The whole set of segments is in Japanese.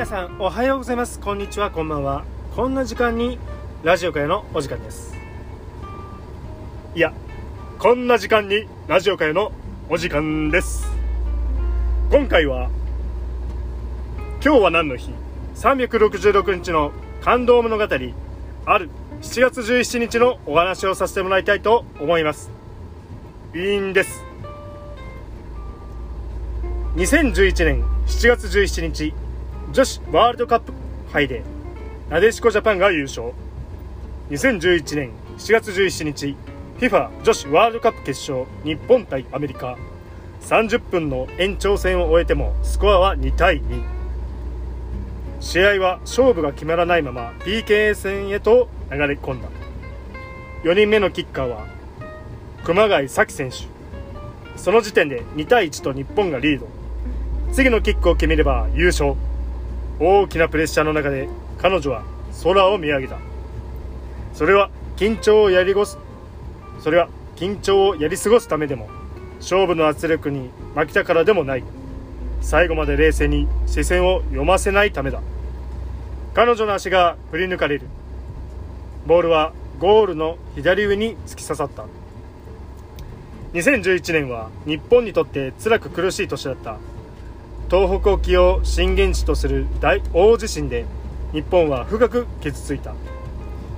皆さんおはようございます。こんにちは。こんばんは。こんな時間にラジオ界のお時間です。いやこんな時間にラジオ界のお時間です。今回は今日は何の日？366日の感動物語ある7月17日のお話をさせてもらいたいと思います。いいんです。2011年7月17日女子ワールドカップ杯でなでしこジャパンが優勝。2011年7月17日 FIFA 女子ワールドカップ決勝日本対アメリカ。30分の延長戦を終えてもスコアは2対2試合は勝負が決まらないまま PK 戦へと流れ込んだ。4人目のキッカーは熊谷咲選手。その時点で2対1と日本がリード。次のキックを決めれば優勝。大きなプレッシャーの中で彼女は空を見上げた。それは緊張をやりごすそれは緊張をやり過ごすためでも勝負の圧力に負けたからでもない。最後まで冷静に視線を読ませないためだ。彼女の足が振り抜かれる。ボールはゴールの左上に突き刺さった。2011年は日本にとって辛く苦しい年だった。東北沖を震源地とする大大地震で日本は深く傷ついた。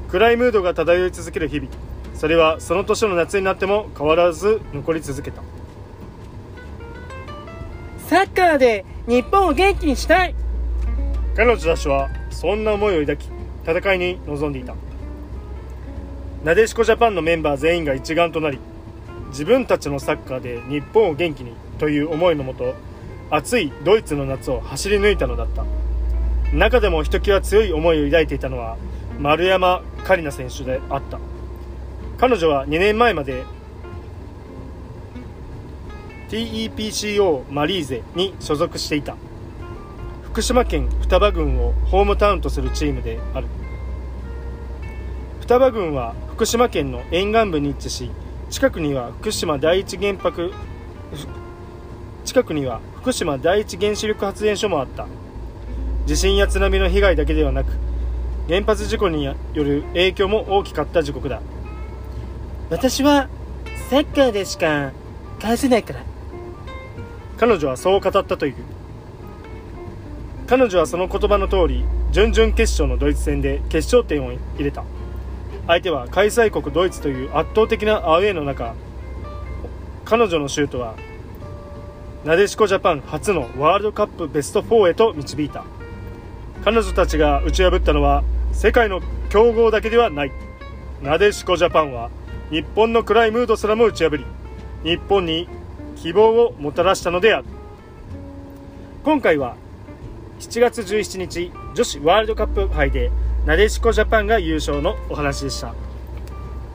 暗いムードが漂い続ける日々。それはその年の夏になっても変わらず残り続けた。サッカーで日本を元気にしたい。彼女たちはそんな思いを抱き戦いに臨んでいた。なでしこジャパンのメンバー全員が一丸となり自分たちのサッカーで日本を元気にという思いのもと暑いドイツの夏を走り抜いたのだった。中でもひときわ強い思いを抱いていたのは丸山桂里奈選手であった。彼女は2年前まで TEPCO マリーゼに所属していた。福島県双葉郡をホームタウンとするチームである。双葉郡は福島県の沿岸部に位置し近くには福島第一原発近くには福島第一原子力発電所もあった。地震や津波の被害だけではなく原発事故による影響も大きかった時刻だ。私はサッカーでしか返せないから。彼女はそう語ったという。彼女はその言葉の通り準々決勝のドイツ戦で決勝点を入れた。相手は開催国ドイツという圧倒的なアウェーの中彼女のシュートはなでしこジャパン初のワールドカップベスト4へと導いた。彼女たちが打ち破ったのは世界の強豪だけではない。なでしこジャパンは日本の暗いムードすらも打ち破り日本に希望をもたらしたのである。今回は7月17日女子ワールドカップ杯でなでしこジャパンが優勝のお話でした。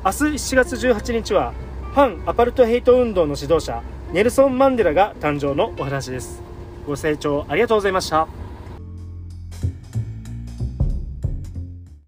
明日7月18日は反アパルトヘイト運動の指導者ネルソン・マンデラが誕生のお話です。ご清聴ありがとうございました。